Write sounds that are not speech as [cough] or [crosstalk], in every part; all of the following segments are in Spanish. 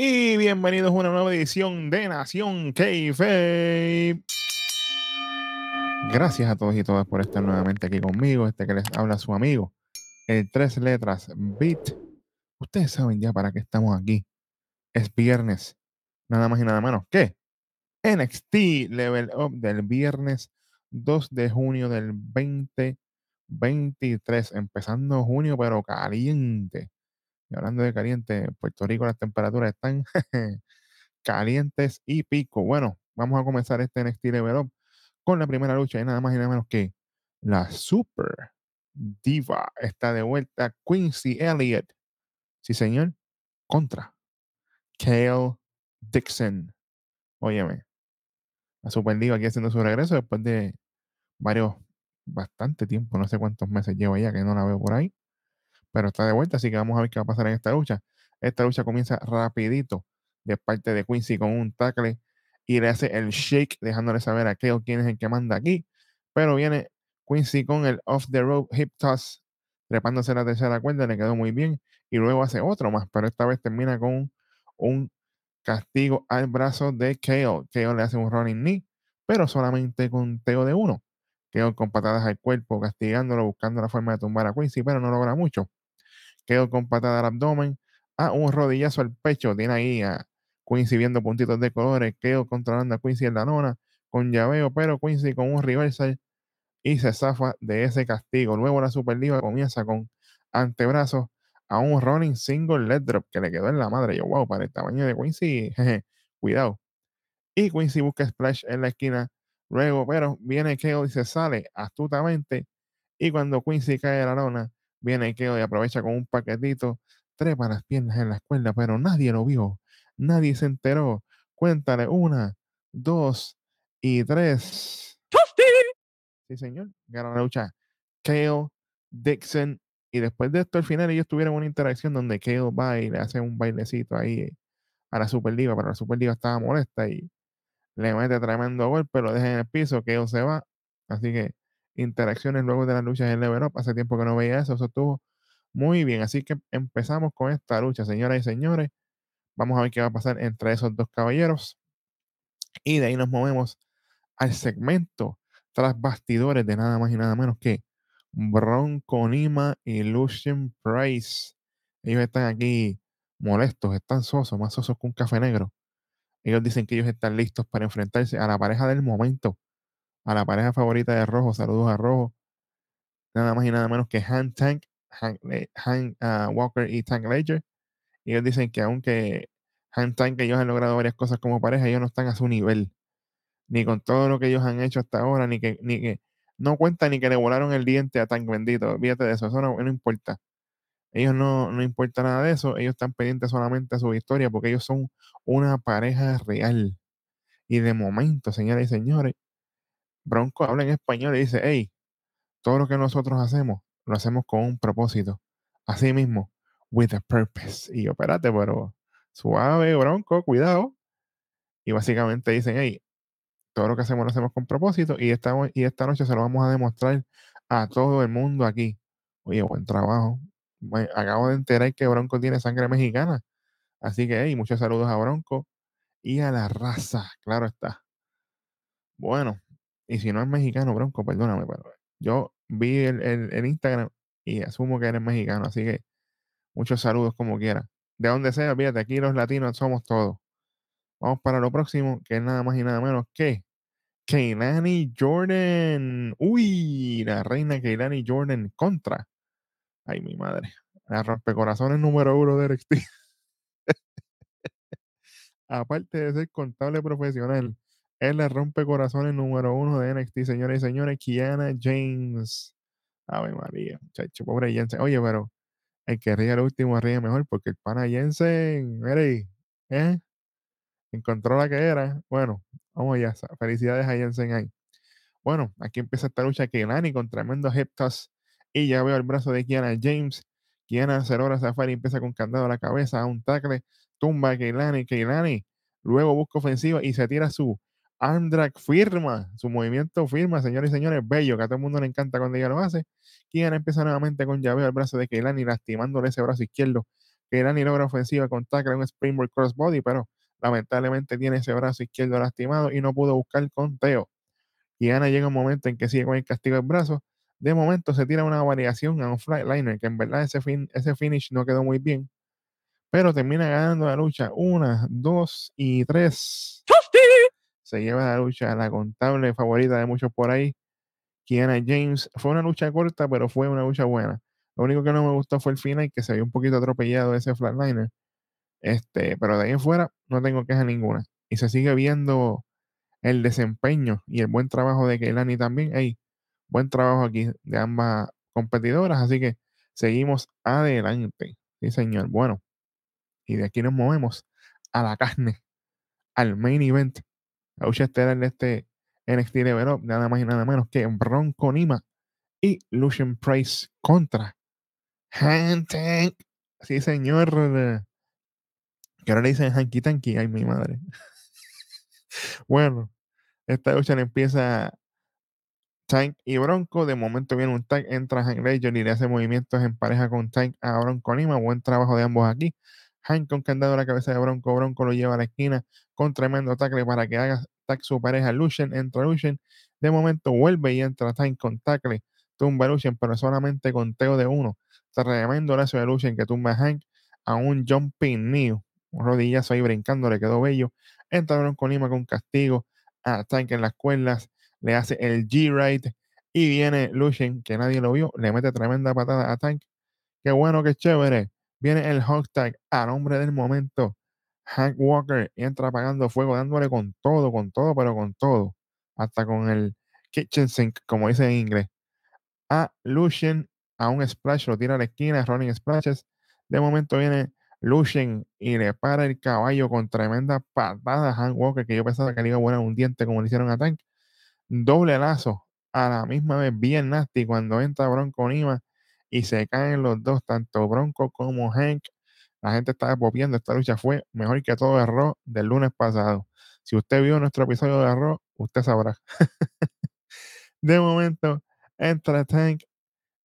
Y bienvenidos a una nueva edición de Nación Keife. Gracias a todos y todas por estar nuevamente aquí conmigo. Este que les habla su amigo, el tres letras Beat. Ustedes saben ya para qué estamos aquí. Es viernes, nada más y nada menos que NXT Level Up del viernes 2 de junio del 2023. Empezando junio, pero caliente. Y hablando de caliente, en Puerto Rico las temperaturas están [laughs] calientes y pico. Bueno, vamos a comenzar este NXT Level Up con la primera lucha y nada más y nada menos que la Super Diva está de vuelta Quincy Elliott. Sí, señor. Contra Kale Dixon. Óyeme. La Super Diva aquí haciendo su regreso después de varios, bastante tiempo, no sé cuántos meses lleva ya que no la veo por ahí pero está de vuelta, así que vamos a ver qué va a pasar en esta lucha. Esta lucha comienza rapidito de parte de Quincy con un tackle y le hace el shake, dejándole saber a Kale quién es el que manda aquí. Pero viene Quincy con el off the rope hip toss, trepándose la tercera cuerda, le quedó muy bien. Y luego hace otro más, pero esta vez termina con un castigo al brazo de Kale. Kale le hace un running knee, pero solamente con teo de uno. Kale con patadas al cuerpo, castigándolo, buscando la forma de tumbar a Quincy, pero no logra mucho quedó con patada al abdomen, a un rodillazo al pecho, tiene ahí a Quincy viendo puntitos de colores, quedó controlando a Quincy en la nona con llaveo, pero Quincy con un reversal y se zafa de ese castigo. Luego la Superliga comienza con antebrazos a un running single leg drop que le quedó en la madre. Yo, wow, para el tamaño de Quincy, [laughs] cuidado. Y Quincy busca splash en la esquina. Luego, pero viene Keo y se sale astutamente. Y cuando Quincy cae a la lona, Viene Keo y aprovecha con un paquetito, trepa las piernas en la escuela, pero nadie lo vio, nadie se enteró. Cuéntale una, dos y tres. Sí, señor. Gana la lucha. Kale, Dixon. Y después de esto, al final, ellos tuvieron una interacción donde Kale va y le hace un bailecito ahí a la Superliga, pero la Superliga estaba molesta y le mete tremendo golpe, lo deja en el piso, Kale se va. Así que interacciones luego de las luchas en Level Up. Hace tiempo que no veía eso, eso estuvo muy bien. Así que empezamos con esta lucha, señoras y señores. Vamos a ver qué va a pasar entre esos dos caballeros. Y de ahí nos movemos al segmento tras bastidores de nada más y nada menos que Bronco Nima y Lucian Price. Ellos están aquí molestos, están sosos, más sosos que un café negro. Ellos dicen que ellos están listos para enfrentarse a la pareja del momento, a la pareja favorita de Rojo, saludos a Rojo, nada más y nada menos que Han Tank, Han, ah, Walker y Tank Ledger. Y ellos dicen que aunque Han Tank ellos han logrado varias cosas como pareja, ellos no están a su nivel, ni con todo lo que ellos han hecho hasta ahora, ni que, ni que no cuenta ni que le volaron el diente a Tank bendito, fíjate de eso, eso no, importa. Ellos no, no importa nada de eso, ellos están pendientes solamente a su victoria porque ellos son una pareja real. Y de momento, señoras y señores, Bronco habla en español y dice, hey, todo lo que nosotros hacemos, lo hacemos con un propósito. Así mismo, with a purpose. Y yo, espérate, pero suave, Bronco, cuidado. Y básicamente dicen, hey, todo lo que hacemos lo hacemos con propósito y esta, y esta noche se lo vamos a demostrar a todo el mundo aquí. Oye, buen trabajo. acabo de enterar que Bronco tiene sangre mexicana. Así que, hey, muchos saludos a Bronco y a la raza, claro está. Bueno, y si no es mexicano, Bronco, perdóname, pero yo vi el, Instagram y asumo que eres mexicano, así que muchos saludos como quiera. De donde sea, fíjate, aquí los latinos somos todos. Vamos para lo próximo, que es nada más y nada menos que Keilani Jordan. Uy, la reina Keilani Jordan contra. Ay, mi madre. La rompecorazones número uno de NXT. [laughs] Aparte de ser contable profesional, es la rompe corazones número uno de NXT, señores y señores, Kiana James. Ave María, muchacho, pobre Jensen. Oye, pero el que ríe el último ríe mejor porque el pana Jensen, mire, ¿eh? Encontró la que era. Bueno, vamos allá. Felicidades a Jensen ahí. Bueno, aquí empieza esta lucha Keilani con tremendo hip Y ya veo el brazo de Kiana James. Kiana Cerora Safari empieza con candado a la cabeza, a un tackle, tumba a Keilani, Keilani. Luego busca ofensiva y se tira su Andrak firma, su movimiento firma, señores y señores, bello, que a todo el mundo le encanta cuando ella lo hace. Quien empieza nuevamente con llaveo al brazo de Keilani, lastimándole ese brazo izquierdo que Irani logra ofensiva con tackle un springboard crossbody, pero lamentablemente tiene ese brazo izquierdo lastimado y no pudo buscar el conteo. Y Ana llega un momento en que sigue con el castigo del brazo. De momento se tira una variación a un flatliner, que en verdad ese, fin, ese finish no quedó muy bien. Pero termina ganando la lucha. Una, dos y tres. Se lleva la lucha la contable favorita de muchos por ahí. Kiana James. Fue una lucha corta, pero fue una lucha buena. Lo único que no me gustó fue el final, que se vio un poquito atropellado ese flatliner. Este, pero de ahí en fuera no tengo queja ninguna. Y se sigue viendo el desempeño y el buen trabajo de Keilani también. Hey, buen trabajo aquí de ambas competidoras. Así que seguimos adelante. Sí, señor. Bueno, y de aquí nos movemos a la carne, al main event. La lucha estelar de este NXT Level Up, nada más y nada menos que Bronco Nima y Lucian Price contra Hank Tank. Sí, señor. Que ahora le dicen Hanky Tanky. Ay, mi madre. bueno, esta lucha le empieza Tank y Bronco. De momento viene un Tank, entra Hank Legend y le hace movimientos en pareja con Tank a Bronco Nima. Buen trabajo de ambos aquí. Hank con candado a la cabeza de Bronco. Bronco lo lleva a la esquina con tremendo tackle para que haga tag su pareja Lucian. Entra Lucian. De momento vuelve y entra Tank con tackle. Tumba Lucian, pero solamente con teo de uno. Tremendo lazo de Lucian que tumba a Hank a un jumping knee. Un rodillazo ahí brincando, le quedó bello. Entra Bronco Nima con castigo a Tank en las cuerdas. Le hace el G-Ride. Y viene Lucian, que nadie lo vio. Le mete tremenda patada a Tank. Qué bueno, qué chévere. Viene el hot tag a nombre del momento. Hank Walker entra apagando fuego, dándole con todo, con todo, pero con todo. Hasta con el kitchen sink, como dice en inglés. A Lucian a un splash, lo tira a la esquina, running splashes. De momento viene Lucian y le para el caballo con tremenda patada a Hank Walker, que yo pensaba que le iba a poner un diente como le hicieron a Tank. Doble lazo a la misma vez, bien nasty, cuando entra Bronco Nima y se caen los dos, tanto Bronco como Hank. La gente estaba popiendo. Esta lucha fue mejor que todo el Raw del lunes pasado. Si usted vio nuestro episodio de Raw, usted sabrá. [laughs] de momento, entra Tank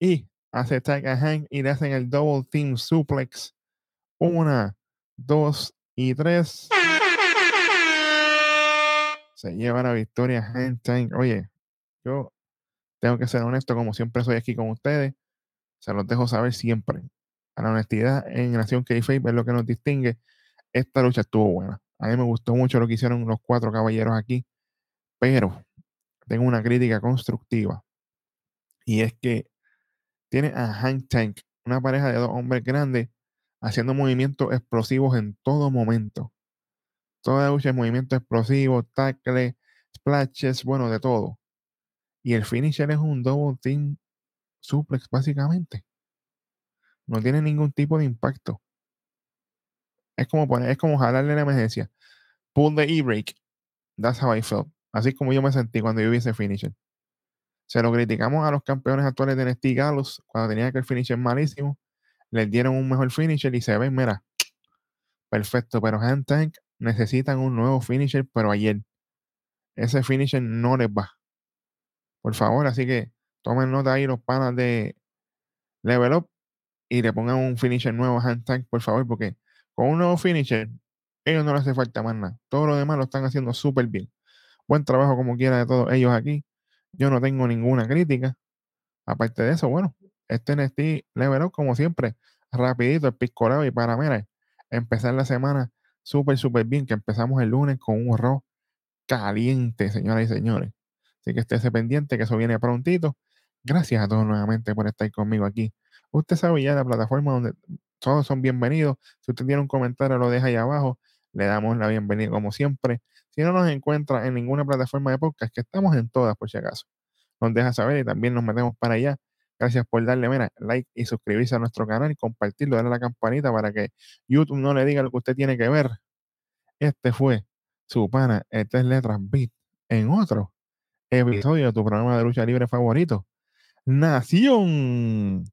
y hace tag a Hank y le hacen el double team suplex. Una, dos y tres. Se lleva la victoria Hank Tank. Oye, yo tengo que ser honesto, como siempre soy aquí con ustedes. Se los dejo saber siempre. A la honestidad en Nación K-Fape es lo que nos distingue. Esta lucha estuvo buena. A mí me gustó mucho lo que hicieron los cuatro caballeros aquí, pero tengo una crítica constructiva. Y es que tiene a Hank Tank, una pareja de dos hombres grandes, haciendo movimientos explosivos en todo momento. Toda lucha es movimiento explosivo, tackle, splashes, bueno, de todo. Y el finisher es un double team suplex, básicamente. No tiene ningún tipo de impacto. Es como poner, es como jalarle la emergencia. Pull the e-brake. That's how I felt. Así como yo me sentí cuando yo vi ese finisher. Se lo criticamos a los campeones actuales de NXT Gallows cuando tenía que el finisher malísimo. Les dieron un mejor finisher y se ven, mira, perfecto. Pero Hand Tank necesitan un nuevo finisher, pero ayer. Ese finisher no les va. Por favor, así que tomen nota ahí los panas de Level Up y le pongan un finisher nuevo Tank, por favor, porque con un nuevo finisher, ellos no les hace falta más nada. Todo lo demás lo están haciendo súper bien. Buen trabajo como quiera de todos ellos aquí. Yo no tengo ninguna crítica. Aparte de eso, bueno, este NXT Level Up, como siempre, rapidito, el piscolado y para, mira, empezar la semana súper, súper bien, que empezamos el lunes con un horror caliente, señoras y señores. Así que estése pendiente, que eso viene prontito. Gracias a todos nuevamente por estar conmigo aquí. Usted sabe ya la plataforma donde todos son bienvenidos. Si usted tiene un comentario, lo deja ahí abajo. Le damos la bienvenida como siempre. Si no nos encuentra en ninguna plataforma de podcast, que estamos en todas por si acaso, nos deja saber y también nos metemos para allá. Gracias por darle mira, like y suscribirse a nuestro canal y compartirlo, darle a la campanita para que YouTube no le diga lo que usted tiene que ver. Este fue su pana, el tres letras beat, en otro episodio de tu programa de lucha libre favorito, Nación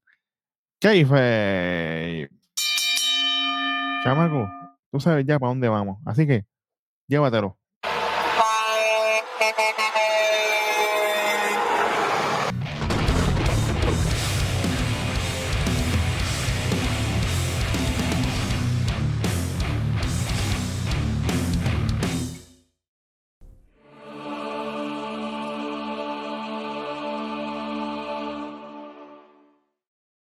Keife. Chamaco, tú sabes ya para dónde vamos, así que llévatelo.